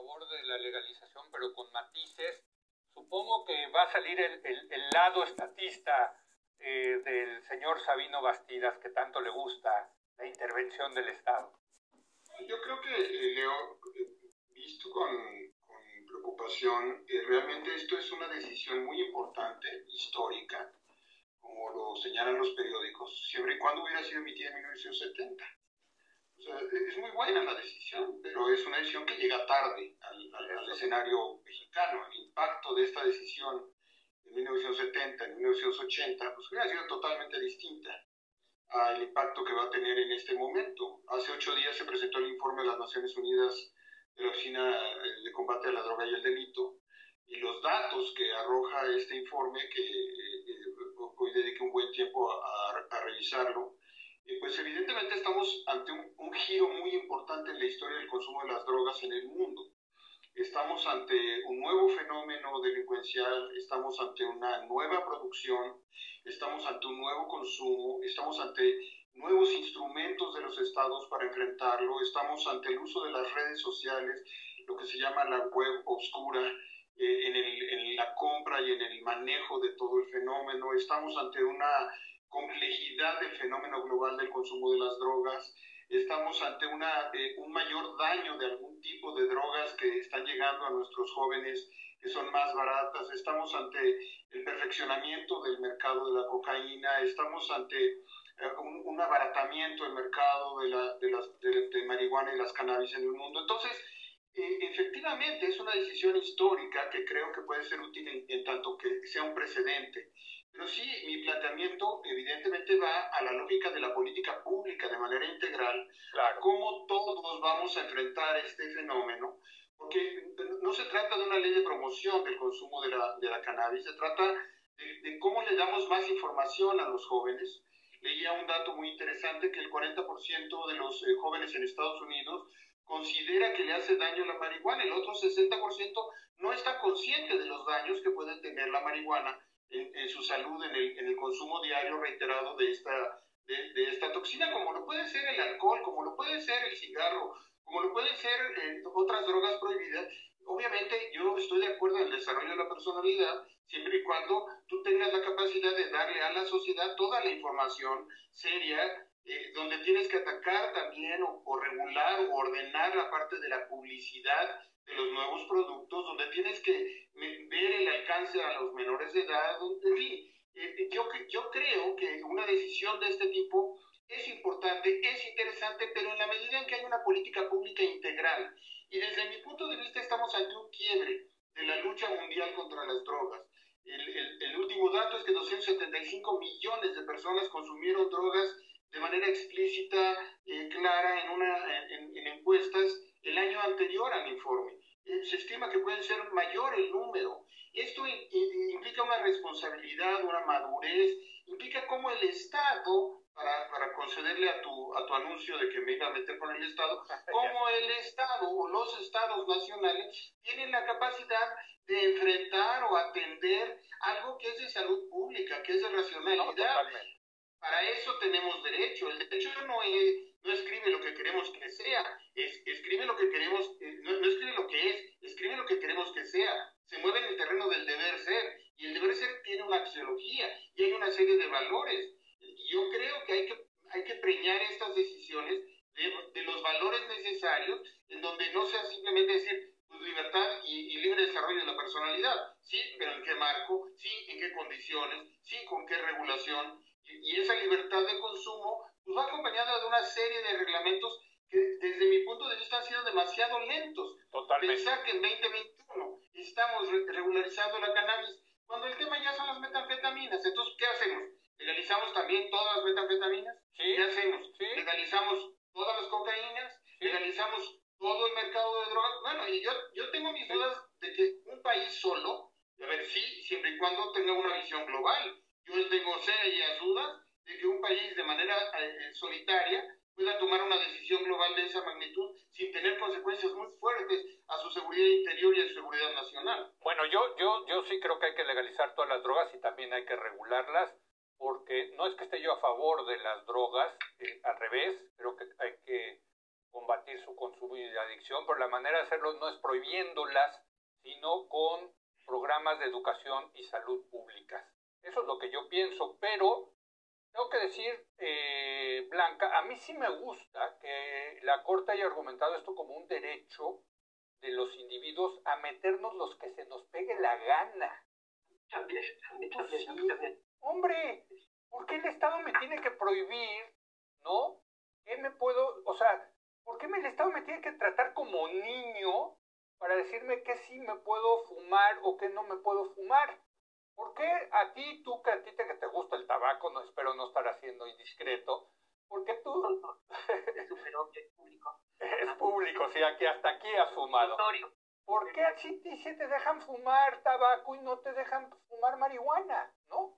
favor de la legalización, pero con matices. Supongo que va a salir el, el, lado estatista eh, del señor Sabino Bastidas, que tanto le gusta la intervención del Estado. Yo creo que, eh, Leo, visto con, con preocupación, eh, realmente esto es una decisión muy importante, histórica, como lo señalan los periódicos, siempre y cuando hubiera sido emitida en 1970 es muy buena la decisión, pero es una decisión que llega tarde al, escenario mexicano. El impacto de esta decisión en 1970, en 1980, pues hubiera sido totalmente distinta al impacto que va a tener en este momento. Hace ocho días se presentó el informe de las Naciones Unidas de la Oficina de Combate a la Droga y el Delito, y los datos que arroja este informe, que eh, eh, hoy dediqué un buen tiempo a, a revisarlo, pues evidentemente estamos ante un, giro muy importante en la historia del consumo de las drogas en el mundo. Estamos ante un nuevo fenómeno delincuencial, estamos ante una nueva producción, estamos ante un nuevo consumo, estamos ante nuevos instrumentos de los estados para enfrentarlo, estamos ante el uso de las redes sociales, lo que se llama la web oscura, eh, en, en la compra y en el manejo de todo el fenómeno, estamos ante una complejidad del fenómeno global del consumo de las drogas. Estamos ante una, eh, un mayor daño de algún tipo de drogas que están llegando a nuestros jóvenes que son más baratas. Estamos ante el perfeccionamiento del mercado de la cocaína. Estamos ante eh, un, abaratamiento del mercado de, la, de, las, de, marihuana y las cannabis en el mundo. Entonces, eh, efectivamente es una decisión histórica que creo que puede ser útil en tanto que sea un precedente. Pero sí, mi planteamiento evidentemente va a la lógica de la política pública de manera integral, claro. cómo todos vamos a enfrentar este fenómeno, porque no se trata de una ley de promoción del consumo de la, de la cannabis, se trata de, cómo le damos más información a los jóvenes. Leía un dato muy interesante que el 40% de los eh, jóvenes en Estados Unidos considera que le hace daño la marihuana, el otro 60% no está consciente de los daños que puede tener la marihuana en, su salud en el, en el, consumo diario reiterado de esta, de, esta toxina, como lo puede ser el alcohol, como lo puede ser el cigarro, como lo pueden ser eh, otras drogas prohibidas. Obviamente yo estoy de acuerdo en el desarrollo de la personalidad, siempre y cuando tú tengas la capacidad de darle a la sociedad toda la información seria, eh, donde tienes que atacar también o, o, regular o ordenar la parte de la publicidad de los nuevos productos, donde tienes que ver el alcance a los menores de edad, en fin, eh, eh, yo, yo creo que una decisión de este tipo es importante, es interesante, pero en la medida en que hay una política pública integral, y desde mi punto de vista estamos ante un quiebre de la lucha mundial contra las drogas. El, último dato es que 275 millones de personas consumieron drogas de manera explícita, eh, clara, en, una, en, en encuestas el año anterior al informe. Se estima que puede ser mayor el número. Esto implica una responsabilidad, una madurez, implica cómo el Estado, para, para concederle a tu, a tu anuncio de que me iba a meter con el Estado, cómo el Estado o los Estados nacionales tienen la capacidad de enfrentar o atender algo que es de salud pública, que es de racionalidad. para eso tenemos derecho. El derecho no es no escribe lo que queremos que sea, es, escribe lo que queremos, eh, no, escribe lo que es, escribe lo que queremos que sea. Se mueve en el terreno del deber ser, y el deber ser tiene una axiología y hay una serie de valores. Yo creo que hay que, hay que preñar estas decisiones de, los valores necesarios, en donde no sea simplemente decir pues, libertad y, y, libre desarrollo de la personalidad, sí, pero en qué marco, sí, en qué condiciones, sí, con qué regulación, y esa libertad de consumo pues va acompañada de una serie de reglamentos que desde mi punto de vista han sido demasiado lentos. Totalmente. Pensar que en 2021 estamos regularizando la cannabis, cuando el tema ya son las metanfetaminas. Entonces, ¿qué hacemos? ¿Legalizamos también todas las metanfetaminas? Sí. ¿Qué hacemos? ¿Legalizamos todas las cocaínas? ¿Legalizamos todo el mercado de drogas? Bueno, y yo, yo tengo mis dudas de que un país solo, a ver, sí, siempre y cuando tenga una visión global. Yo tengo serias dudas de que un país de manera eh, eh, solitaria pueda tomar una decisión global de esa magnitud sin tener consecuencias muy fuertes a su seguridad interior y a su seguridad nacional. Bueno, yo, yo, yo sí creo que hay que legalizar todas las drogas y también hay que regularlas, porque no es que esté yo a favor de las drogas, eh, al revés, creo que hay que combatir su consumo y adicción, pero la manera de hacerlo no es prohibiéndolas, sino con programas de educación y salud públicas. Eso es lo que yo pienso, pero tengo que decir, eh, Blanca, a mí sí me gusta que la Corte haya argumentado esto como un derecho de los individuos a meternos los que se nos pegue la gana. También, también, también, sí, Hombre, ¿por qué el Estado me tiene que prohibir, no? ¿Qué me puedo, o sea, ¿por qué el Estado me tiene que tratar como niño para decirme que sí me puedo fumar o que no me puedo fumar? ¿Por qué a ti, tú que a ti te, que te gusta el tabaco, no espero no estar haciendo indiscreto, ¿por qué tú Es súper obvio, es público. es público, o sea, que hasta aquí has fumado? Notorio. ¿Por qué así te, sí te dejan fumar tabaco y no te dejan fumar marihuana? ¿No?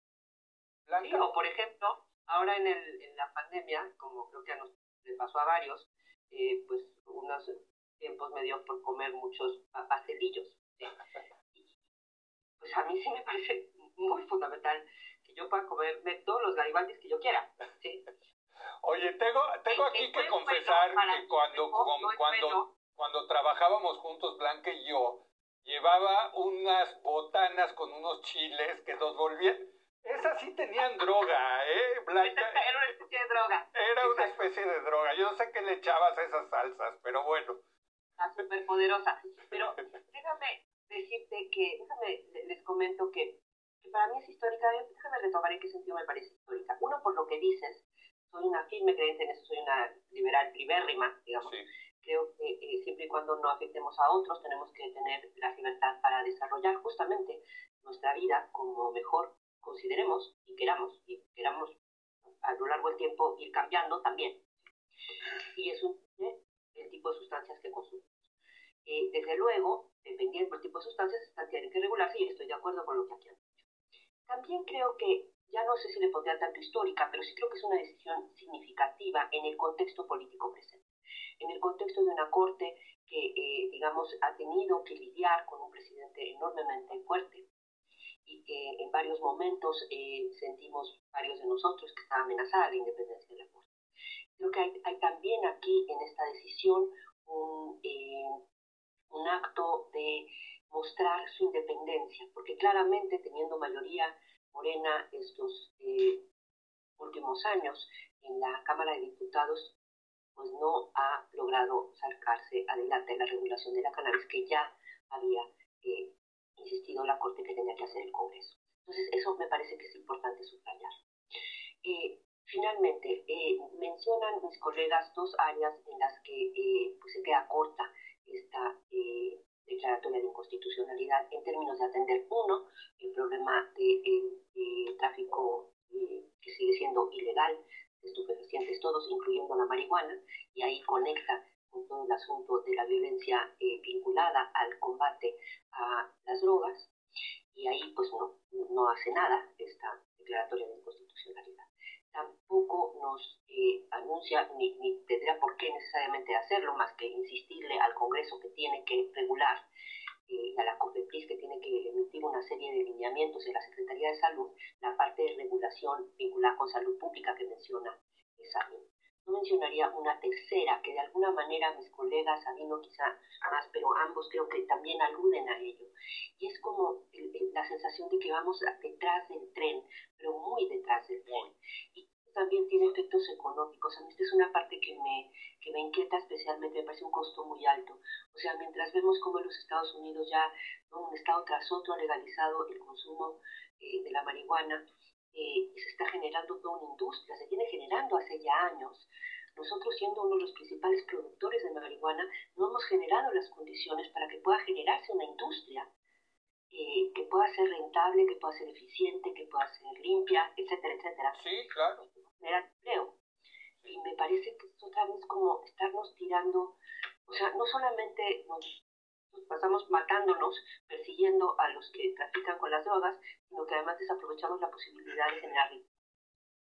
Blanca. Sí, o por ejemplo, ahora en, el, en la pandemia, como creo que a nos le pasó a varios, eh, pues unos tiempos me dio por comer muchos pa- pastelillos. ¿sí? Pues a mí sí me parece muy fundamental que yo pueda comerme todos los garibaldis que yo quiera. ¿sí? Oye, tengo, tengo aquí que confesar bueno que cuando, no cuando, bueno. cuando trabajábamos juntos, Blanca y yo, llevaba unas botanas con unos chiles que nos volvían... Esas sí tenían droga, ¿eh, Blanca? Era una especie de droga. Era una especie de droga. Yo no sé qué le echabas a esas salsas, pero bueno. la superpoderosa. Pero déjame decirte que, déjame, le- les comento que, que para mí es histórica, eh, déjame retomar en qué sentido me parece histórica. Uno, por lo que dices, soy una firme creyente en eso, soy una liberal libérrima, digamos. Sí. Creo que eh, siempre y cuando no afectemos a otros, tenemos que tener la libertad para desarrollar justamente nuestra vida como mejor consideremos y queramos, y queramos a lo largo del tiempo ir cambiando también. Y eso incluye el tipo de sustancias que consumimos. Desde luego, dependiendo del tipo de sustancias, estas tienen que regularse y estoy de acuerdo con lo que aquí han dicho. También creo que, ya no sé si le pondría tanto histórica, pero sí creo que es una decisión significativa en el contexto político presente. En el contexto de una corte que, eh, digamos, ha tenido que lidiar con un presidente enormemente fuerte y que en varios momentos eh, sentimos varios de nosotros que está amenazada la independencia de la corte. Creo que hay, hay también aquí en esta decisión un, eh, un acto de mostrar su independencia, porque claramente teniendo mayoría morena estos eh, últimos años en la Cámara de Diputados, pues no ha logrado sacarse adelante la regulación de la cannabis que ya había eh, insistido la Corte que tenía que hacer el Congreso. Entonces, eso me parece que es importante subrayar. Eh, finalmente, eh, mencionan mis colegas dos áreas en las que eh, pues se queda corta esta eh, declaratoria de inconstitucionalidad en términos de atender, uno, el problema del de, eh, tráfico eh, que sigue siendo ilegal de estupefacientes todos, incluyendo la marihuana, y ahí conecta con todo el asunto de la violencia vinculada al combate a las drogas, y ahí pues no, no hace nada esta declaratoria de eh, anuncia, ni, ni tendrá por qué necesariamente hacerlo, más que insistirle al Congreso que tiene que regular eh, a la COFEPRIS que tiene que emitir una serie de lineamientos en la Secretaría de Salud, la parte de regulación vinculada con salud pública que menciona ley. No mencionaría una tercera, que de alguna manera mis colegas, Sabino quizá más, pero ambos creo que también aluden a ello. Y es como el, el, la sensación de que vamos detrás del tren, pero muy detrás del tren. Y también tiene efectos económicos. A mí esta es una parte que me, que me inquieta especialmente, me parece un costo muy alto. O sea, mientras vemos como en los Estados Unidos ya un estado tras otro ha legalizado el consumo eh, de la marihuana, eh, se está generando toda una industria, se viene generando hace ya años. Nosotros, siendo uno de los principales productores de marihuana, no hemos generado las condiciones para que pueda generarse una industria eh, que pueda ser rentable, que pueda ser eficiente, que pueda ser limpia, etcétera, etcétera. Sí, claro. Generar empleo. Y me parece que esto también es como estarnos tirando, o sea, no solamente nos nos pasamos matándonos, persiguiendo a los que trafican con las drogas, sino que además desaprovechamos la posibilidad de generar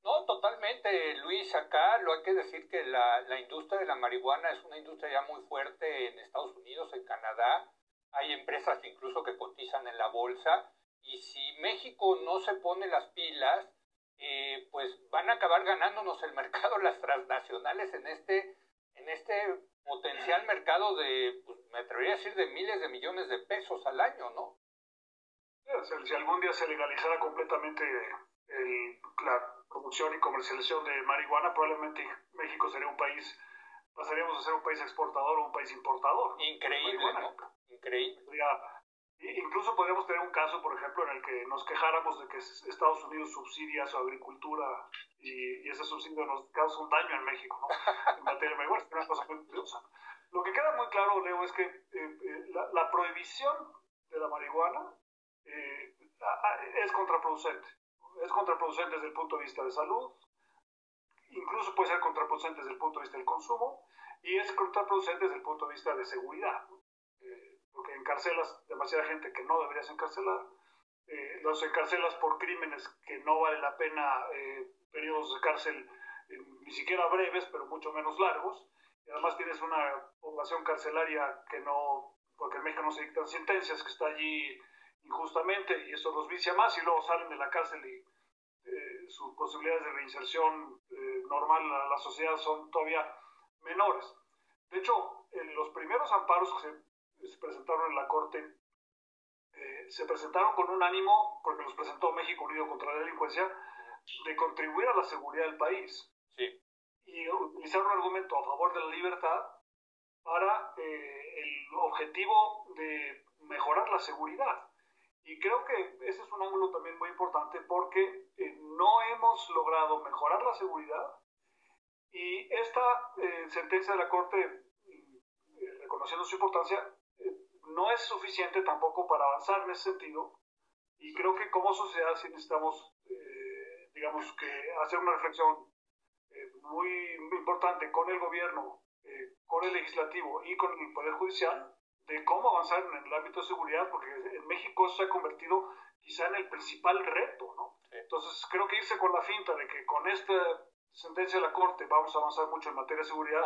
No, totalmente, Luis. Acá lo hay que decir que la, la industria de la marihuana es una industria ya muy fuerte en Estados Unidos, en Canadá. Hay empresas incluso que cotizan en la bolsa. Y si México no se pone las pilas, eh, pues van a acabar ganándonos el mercado las transnacionales en este en este potencial mercado de, pues, me atrevería a decir, de miles de millones de pesos al año, ¿no? Si algún día se legalizara completamente el, la producción y comercialización de marihuana, probablemente México sería un país, pasaríamos a ser un país exportador o un país importador. Increíble, ¿no? Increíble. Incluso podríamos tener un caso, por ejemplo, en el que nos quejáramos de que Estados Unidos subsidia su agricultura y, ese subsidio nos causa un daño en México, ¿no? en materia de marihuana, es una cosa muy curiosa. Lo que queda muy claro, Leo, es que eh, eh, la, prohibición de la marihuana eh, es contraproducente. Es contraproducente desde el punto de vista de salud, incluso puede ser contraproducente desde el punto de vista del consumo, y es contraproducente desde el punto de vista de seguridad, porque encarcelas demasiada gente que no deberías encarcelar, eh, los encarcelas por crímenes que no vale la pena eh, periodos de cárcel ni siquiera breves, pero mucho menos largos, y además tienes una población carcelaria que no, porque en México no se dictan sentencias, que está allí injustamente y eso los vicia más y luego salen de la cárcel y eh, sus posibilidades de reinserción eh, normal a la sociedad son todavía menores. De hecho, en los primeros amparos que se, presentaron en la Corte eh, se presentaron con un ánimo, porque los presentó México Unido contra la Delincuencia, de contribuir a la seguridad del país. Sí. Y utilizar un argumento a favor de la libertad para el objetivo de mejorar la seguridad. Y creo que ese es un ángulo también muy importante porque eh, no hemos logrado mejorar la seguridad y esta eh, sentencia de la Corte, eh, reconociendo su importancia, no es suficiente tampoco para avanzar en ese sentido. Y creo que como sociedad sí necesitamos, digamos, que hacer una reflexión muy, muy, importante con el gobierno, con el legislativo y con el Poder Judicial de cómo avanzar en el ámbito de seguridad, porque en México eso se ha convertido quizá en el principal reto, ¿no? Entonces creo que irse con la finta de que con esta sentencia de la Corte vamos a avanzar mucho en materia de seguridad,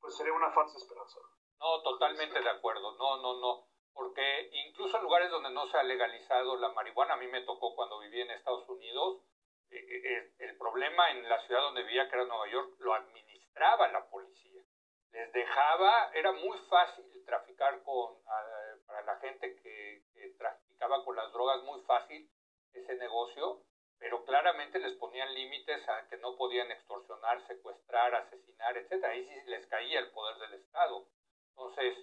pues sería una falsa esperanza. No, totalmente de acuerdo, no, no, no, porque incluso en lugares donde no se ha legalizado la marihuana, a mí me tocó cuando viví en Estados Unidos, eh, eh, el problema en la ciudad donde vivía, que era Nueva York, lo administraba la policía les dejaba, era muy fácil traficar con, para la gente que, traficaba con las drogas, muy fácil ese negocio, pero claramente les ponían límites a que no podían extorsionar, secuestrar, asesinar, etc. Ahí sí les caía el poder del Estado. Entonces,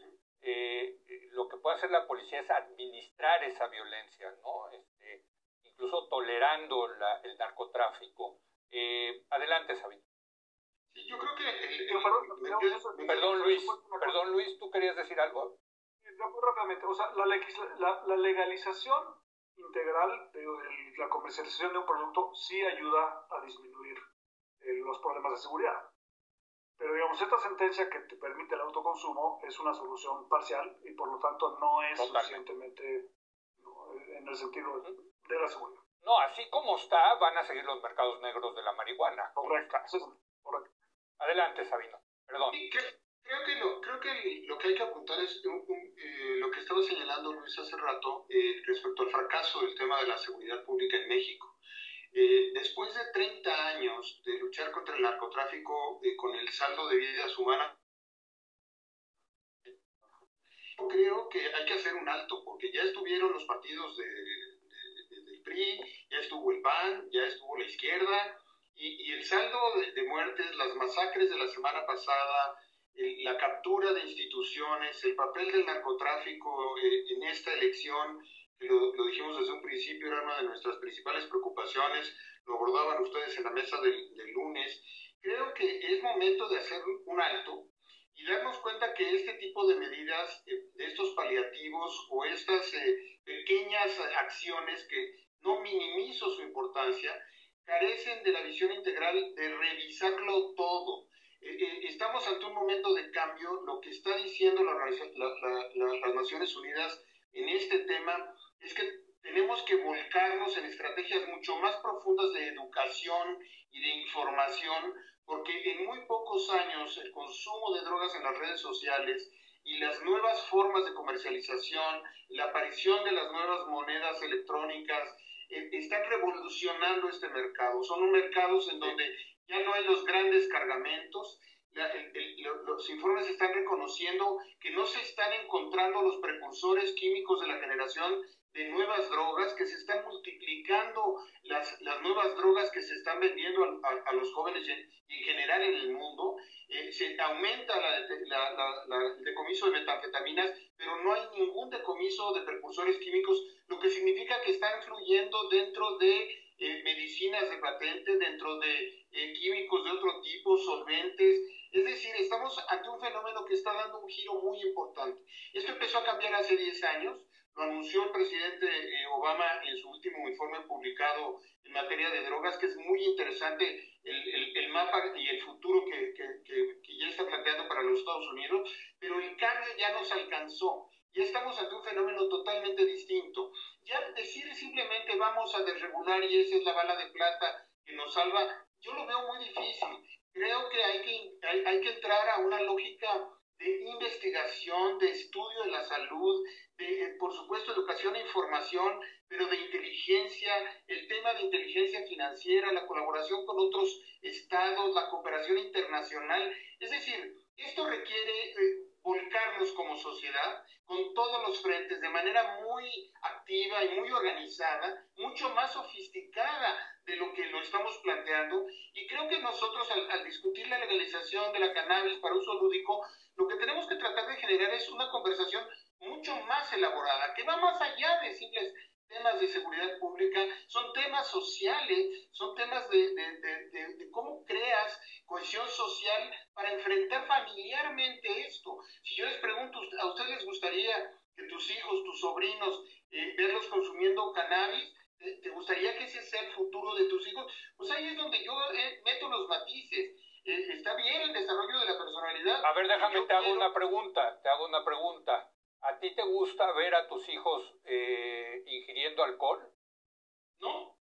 eh, lo que puede hacer la policía es administrar esa violencia, ¿no? Este, incluso tolerando el narcotráfico. Eh, adelante, Sabino. Sí, yo creo que... perdón, Luis, perdón, Luis, ¿tú querías decir algo? muy rápidamente, o sea, la, la, legalización integral de, la comercialización de un producto sí ayuda a disminuir eh, los problemas de seguridad. Pero digamos, esta sentencia que te permite el autoconsumo es una solución parcial y por lo tanto no es suficientemente en el sentido de la seguridad. No, así como está, van a seguir los mercados negros de la marihuana. Correcto. correcto. Adelante, Sabino. Perdón. creo, que lo, creo que lo que hay que apuntar es eh, lo que estaba señalando Luis hace rato eh, respecto al fracaso del tema de la seguridad pública en México. Eh, después de 30 años de luchar contra el narcotráfico con el saldo de vidas humanas, yo creo que hay que hacer un alto, porque ya estuvieron los partidos de, del PRI, ya estuvo el PAN, ya estuvo la izquierda, y, el saldo de, muertes, las masacres de la semana pasada, la captura de instituciones, el papel del narcotráfico eh, en esta elección, que lo, dijimos desde un principio, era una de nuestras principales preocupaciones, lo abordaban ustedes en la mesa del, lunes. Creo que es momento de hacer un alto y darnos cuenta que este tipo de medidas, eh, de estos paliativos o estas eh, pequeñas acciones que no minimizo su importancia, carecen de la visión integral de revisarlo todo. Eh, estamos ante un momento de cambio. Lo que está diciendo la, las Naciones Unidas en este tema es que tenemos que volcarnos en estrategias mucho más profundas de educación y de información, porque en muy pocos años el consumo de drogas en las redes sociales y las nuevas formas de comercialización, la aparición de las nuevas monedas electrónicas, eh, están revolucionando este mercado. Son mercados en donde ya no hay los grandes cargamentos los informes están reconociendo que no se están encontrando los precursores químicos de la generación de nuevas drogas, que se están multiplicando las, las nuevas drogas que se están vendiendo a, los jóvenes y en, general en el mundo. Eh, se aumenta la, el decomiso de metanfetaminas, pero no hay ningún decomiso de precursores químicos, lo que significa que están fluyendo dentro de eh, medicinas de patente, dentro de eh, químicos de otro tipo, solventes. Es decir, estamos ante un fenómeno que está dando un giro muy importante. Esto empezó a cambiar hace 10 años, lo anunció el presidente eh, Obama en su último informe publicado en materia de drogas, que es muy interesante el, mapa y el futuro que, que, que, ya está planteando para los Estados Unidos, pero el cambio ya nos alcanzó. Ya estamos ante un fenómeno totalmente distinto. Ya decir simplemente vamos a desregular y esa es la bala de plata que nos salva, yo lo veo muy difícil. Hay, hay que entrar a una lógica de investigación, de estudio de la salud, de, eh, por supuesto, educación e información, pero de inteligencia, el tema de inteligencia financiera, la colaboración con otros estados, la cooperación internacional. Es decir, esto requiere eh, volcarnos como sociedad con todos los frentes de manera muy activa y muy organizada, mucho más sofisticada de lo que lo estamos planteando. Y creo que nosotros al, al discutir la legalización de la cannabis para uso lúdico, lo que tenemos que tratar de generar es una conversación mucho más elaborada, que va más allá de simples temas de seguridad pública, son temas sociales, son temas de, de, de, cómo creas cohesión social para enfrentar familiarmente esto. Si yo les pregunto, ¿a ustedes les gustaría que tus hijos, tus sobrinos, eh, verlos consumiendo cannabis? ¿Te gustaría que ese sea el futuro de tus hijos? Pues ahí es donde yo eh, meto los matices. Eh, está bien el desarrollo de la personalidad. A ver, déjame, te hago una pregunta, te hago una pregunta. ¿A ti te gusta ver a tus hijos eh, ingiriendo alcohol? No.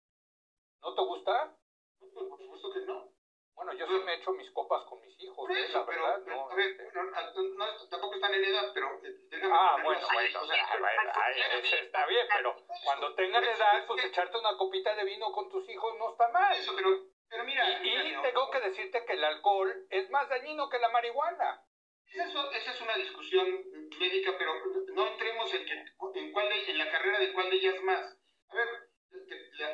¿No te gusta? Por supuesto que no. Bueno, yo sí me he hecho mis copas con mis hijos, ¿eh? la verdad. no, a ver, este. no, tampoco están en edad, pero eh, Ah, bueno, bueno, o sea, está bien, pero cuando tengan edad, pues echarte una copita de vino con tus hijos no está mal. Eso, pero, pero mira. Y, tengo que decirte que el alcohol es más dañino que la marihuana. Esa es una discusión médica, pero no entremos en, que, en, cuál en la carrera de cuál de ellas más. A ver,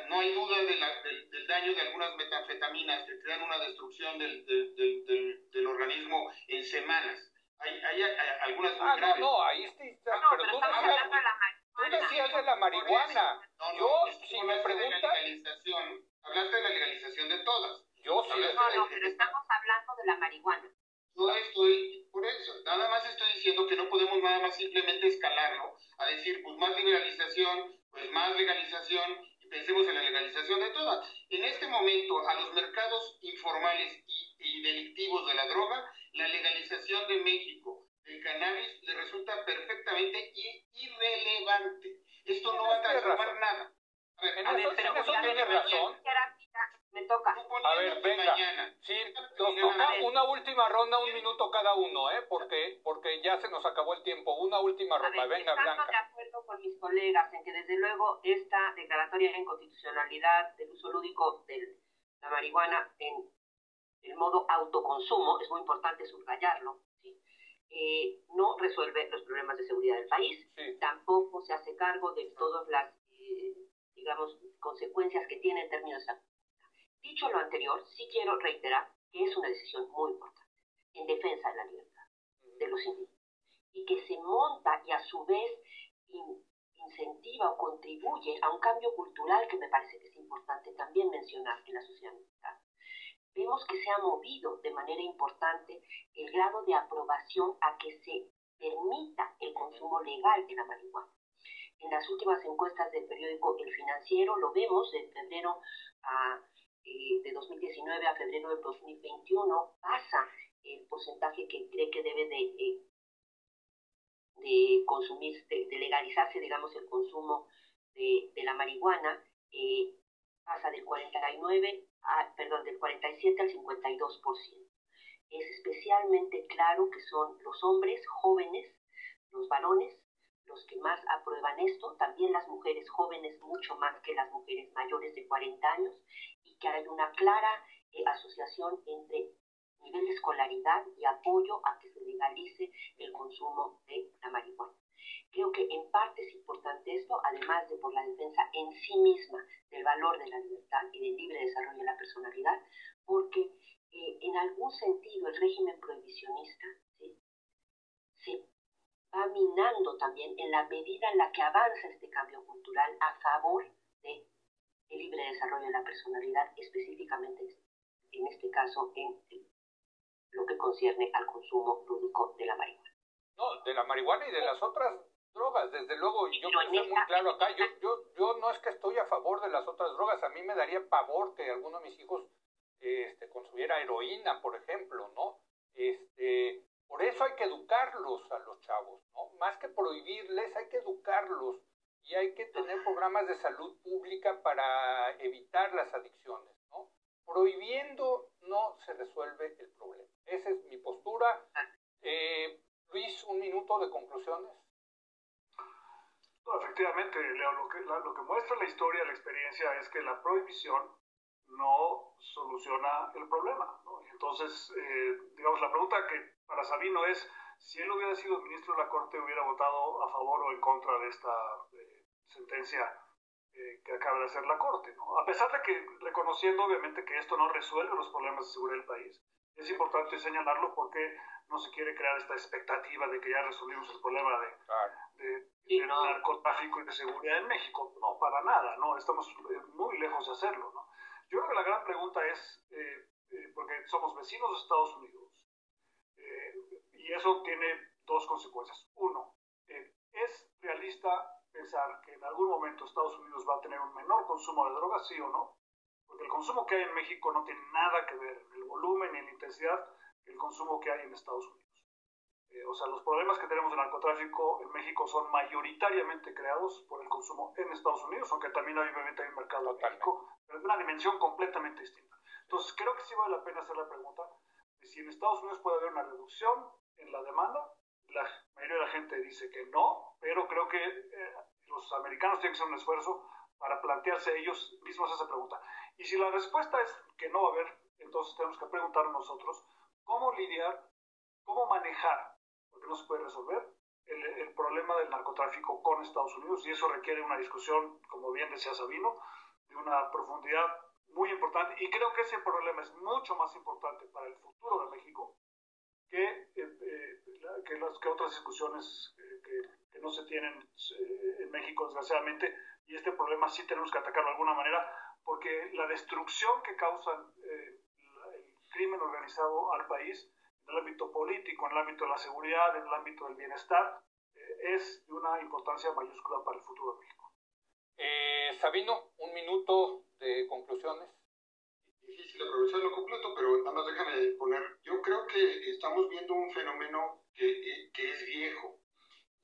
no hay duda de la, del, daño de algunas metanfetaminas que crean una destrucción del, del, del organismo en semanas. Hay, hay, algunas muy ah, graves. No, no, ahí está. No, pero, tú decías, tú decías de la marihuana. No, no, Yo, si me preguntas. Hablaste de la legalización de todas. Yo sí. No, no, pero estamos hablando de la marihuana. Yo estoy, eso, nada más estoy diciendo que no podemos nada más simplemente escalarlo a decir, pues más liberalización, pues más legalización, y pensemos en la legalización de todas. En este momento, a los mercados informales y, y delictivos de la droga, la legalización de México del cannabis le resulta perfectamente irrelevante. Esto no va a transformar nada. A ver, en eso, pero tiene razón. Me toca. A ver, venga. Sí, una última ronda, un minuto cada uno, ¿eh? Porque, porque ya se nos acabó el tiempo. Una última ronda. venga, Blanca. de acuerdo con mis colegas en que, desde luego, esta declaratoria de inconstitucionalidad del uso lúdico de la marihuana en el modo autoconsumo, es muy importante subrayarlo, eh, no resuelve los problemas de seguridad del país, tampoco se hace cargo de todas las, eh, digamos, consecuencias que tiene en términos de Dicho lo anterior, sí quiero reiterar que es una decisión muy importante en defensa de la libertad de los individuos y que se monta y a su vez incentiva o contribuye a un cambio cultural que me parece que es importante también mencionar en la sociedad mexicana. Vemos que se ha movido de manera importante el grado de aprobación a que se permita el consumo legal de la marihuana. En las últimas encuestas del periódico El Financiero lo vemos de febrero a eh, de 2019 a febrero del 2021 pasa el porcentaje que cree que debe de, eh, de consumir, de, legalizarse, digamos, el consumo de, de la marihuana, eh, pasa del 49 a, perdón, del 47 al 52%. Es especialmente claro que son los hombres jóvenes, los varones, los que más aprueban esto, también las mujeres jóvenes mucho más que las mujeres mayores de 40 años, que hay una clara eh, asociación entre nivel de escolaridad y apoyo a que se legalice el consumo de la marihuana. Creo que en parte es importante esto, además de por la defensa en sí misma del valor de la libertad y del libre desarrollo de la personalidad, porque eh, en algún sentido el régimen prohibicionista se va minando también en la medida en la que avanza este cambio cultural a favor del libre desarrollo de la personalidad, específicamente en este caso en lo que concierne al consumo lúdico de la marihuana. No, de la marihuana y de las otras drogas, desde luego, yo quiero ser muy claro acá, yo, yo, yo no es que estoy a favor de las otras drogas, a mí me daría pavor que alguno de mis hijos este, consumiera heroína, por ejemplo, ¿no? Este, por eso hay que educarlos a los chavos, ¿no? Más que prohibirles, hay que educarlos y hay que tener programas de salud pública para evitar las adicciones. Prohibiendo no se resuelve el problema. Esa es mi postura. Eh, Luis, un minuto de conclusiones. Efectivamente, Leo, lo que, lo que muestra la historia, la experiencia, es que la prohibición no soluciona el problema. Entonces, eh, digamos, la pregunta que para Sabino es, si él hubiera sido ministro de la Corte, hubiera votado a favor o en contra de esta eh, sentencia eh, que acaba de hacer la Corte. A pesar de que, reconociendo obviamente que esto no resuelve los problemas de seguridad del país, es importante señalarlo porque no se quiere crear esta expectativa de que ya resolvimos el problema de, de, narcotráfico y de seguridad en México. No, para nada, no, estamos muy lejos de hacerlo. ¿no? Yo creo que la gran pregunta es, eh, eh, porque somos vecinos de Estados Unidos, eh, y eso tiene dos consecuencias. Uno, ¿es realista pensar que en algún momento Estados Unidos va a tener un menor consumo de drogas, sí o no? Porque el consumo que hay en México no tiene nada que ver en el volumen y en la intensidad que el consumo que hay en Estados Unidos. o sea, los problemas que tenemos de narcotráfico en México son mayoritariamente creados por el consumo en Estados Unidos, aunque también obviamente hay un mercado en México pero es una dimensión completamente distinta. Entonces, creo que sí vale la pena hacer la pregunta de si en Estados Unidos puede haber una reducción en la demanda. La mayoría de la gente dice que no, pero creo que eh, los americanos tienen que hacer un esfuerzo para plantearse ellos mismos esa pregunta. Y si la respuesta es que no va a haber, entonces tenemos que preguntarnos nosotros cómo lidiar, cómo manejar, porque no se puede resolver, el, el, problema del narcotráfico con Estados Unidos, y eso requiere una discusión, como bien decía Sabino, de una profundidad muy importante y creo que ese problema es mucho más importante para el futuro de México que, eh, eh, que, las, que otras discusiones eh, que, no se tienen en México desgraciadamente y este problema sí tenemos que atacarlo de alguna manera porque la destrucción que causa el crimen organizado al país en el ámbito político, en el ámbito de la seguridad, en el ámbito del bienestar, es de una importancia mayúscula para el futuro de México. Eh, Sabino, un minuto de conclusiones. Difícil aprovecharlo completo, pero nada más déjame poner, yo creo que estamos viendo un fenómeno que, eh, que es viejo.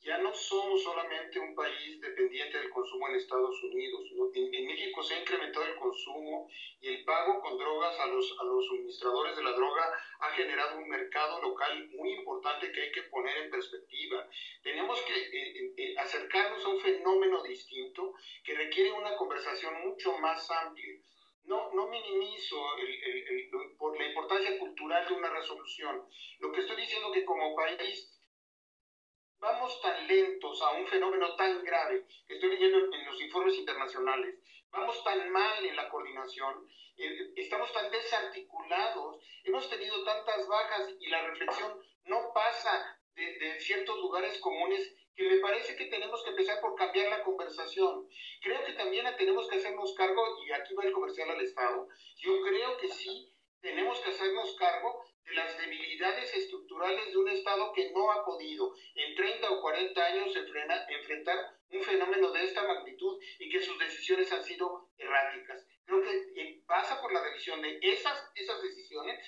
Ya no somos solamente un país dependiente del consumo en Estados Unidos. En, en, México se ha incrementado el consumo y el pago con drogas a los, a los suministradores de la droga ha generado un mercado local muy importante que hay que poner en perspectiva. Tenemos que eh, eh, acercarnos a un fenómeno distinto que requiere una conversación mucho más amplia. No, no minimizo la importancia cultural de una resolución. Lo que estoy diciendo que como país vamos tan lentos a un fenómeno tan grave que estoy leyendo en los informes internacionales, vamos tan mal en la coordinación, eh, estamos tan desarticulados, hemos tenido tantas bajas y la reflexión no pasa de, de ciertos lugares comunes que me parece que tenemos que empezar por cambiar la conversación. Creo que también tenemos que hacernos cargo, y aquí va el comercial al Estado, yo creo que sí tenemos que hacernos cargo de las debilidades estructurales de un Estado que no ha podido en 30 o 40 años enfrentar un fenómeno de esta magnitud y que sus decisiones han sido erráticas. Creo que eh, pasa por la revisión de esas, esas decisiones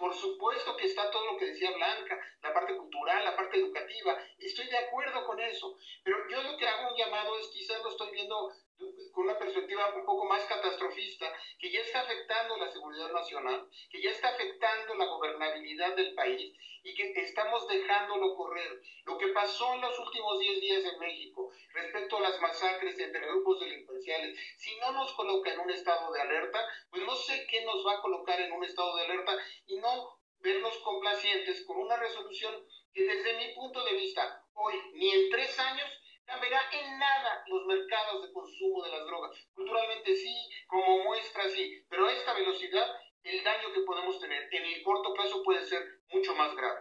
por supuesto que está todo lo que decía Blanca, la parte cultural, la parte educativa, estoy de acuerdo con eso, pero yo lo que hago un llamado es quizás lo estoy viendo con una perspectiva un poco más catastrofista, que ya está afectando la seguridad nacional, que ya está afectando la gobernabilidad del país y que estamos dejándolo correr. Lo que pasó en los últimos 10 días en México respecto a las masacres entre grupos delincuenciales, si no nos coloca en un estado de alerta, pues no sé qué nos va a colocar en un estado de alerta y no vernos complacientes con una resolución que desde mi punto de vista, hoy ni en tres años cambiará en nada los mercados de consumo de las drogas. Culturalmente sí, como muestra sí, pero a esta velocidad el daño que podemos tener en el corto plazo puede ser mucho más grave.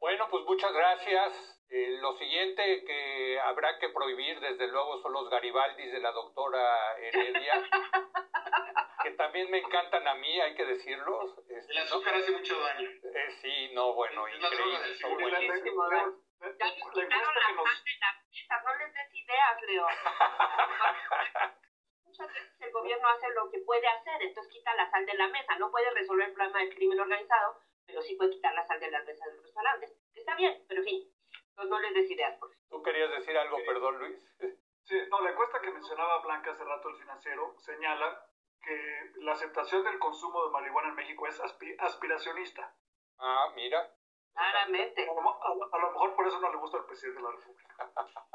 Bueno, pues muchas gracias. Eh, lo siguiente que habrá que prohibir, desde luego, son los Garibaldis de la doctora Heredia, que también me encantan a mí, hay que decirlos. Este, el azúcar hace mucho daño. Eh, sí, no, bueno, es increíble. Buenísimos. Ya les quitaron la nos... la no les des ideas, Leo. Muchas veces el gobierno hace lo que puede hacer, entonces quita la sal de la mesa, no puede resolver el problema del crimen organizado, pero sí puede quitar la sal de las mesas de los restaurantes. Está bien, pero en fin, no les des ideas. Por ¿Tú querías decir algo, perdón, Luis? Sí, no, la encuesta que mencionaba Blanca hace rato, el financiero, señala que la aceptación del consumo de marihuana en México es aspiracionista. Ah, mira. Claramente. A lo, mejor por eso no le gusta al presidente de la República.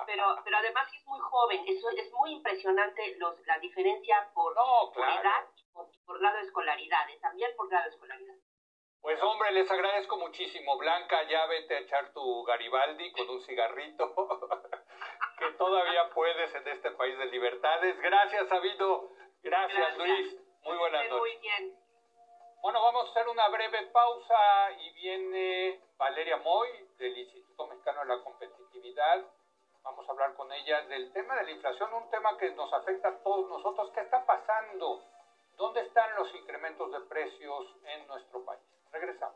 Pero, pero además es muy joven, es, es muy impresionante los, la diferencia por, por edad, por, por grado de escolaridad, también por grado de escolaridad. Pues hombre, les agradezco muchísimo. Blanca, ya vete a echar tu Garibaldi con un cigarrito, que todavía puedes en este país de libertades. Gracias, Sabino. Gracias, Luis. Muy buenas noches. Muy bien. Bueno, vamos a hacer una breve pausa y viene Valeria Moy del Instituto Mexicano de la Competitividad. Vamos a hablar con ella del tema de la inflación, un tema que nos afecta a todos nosotros. ¿Qué está pasando? ¿Dónde están los incrementos de precios en nuestro país? Regresamos.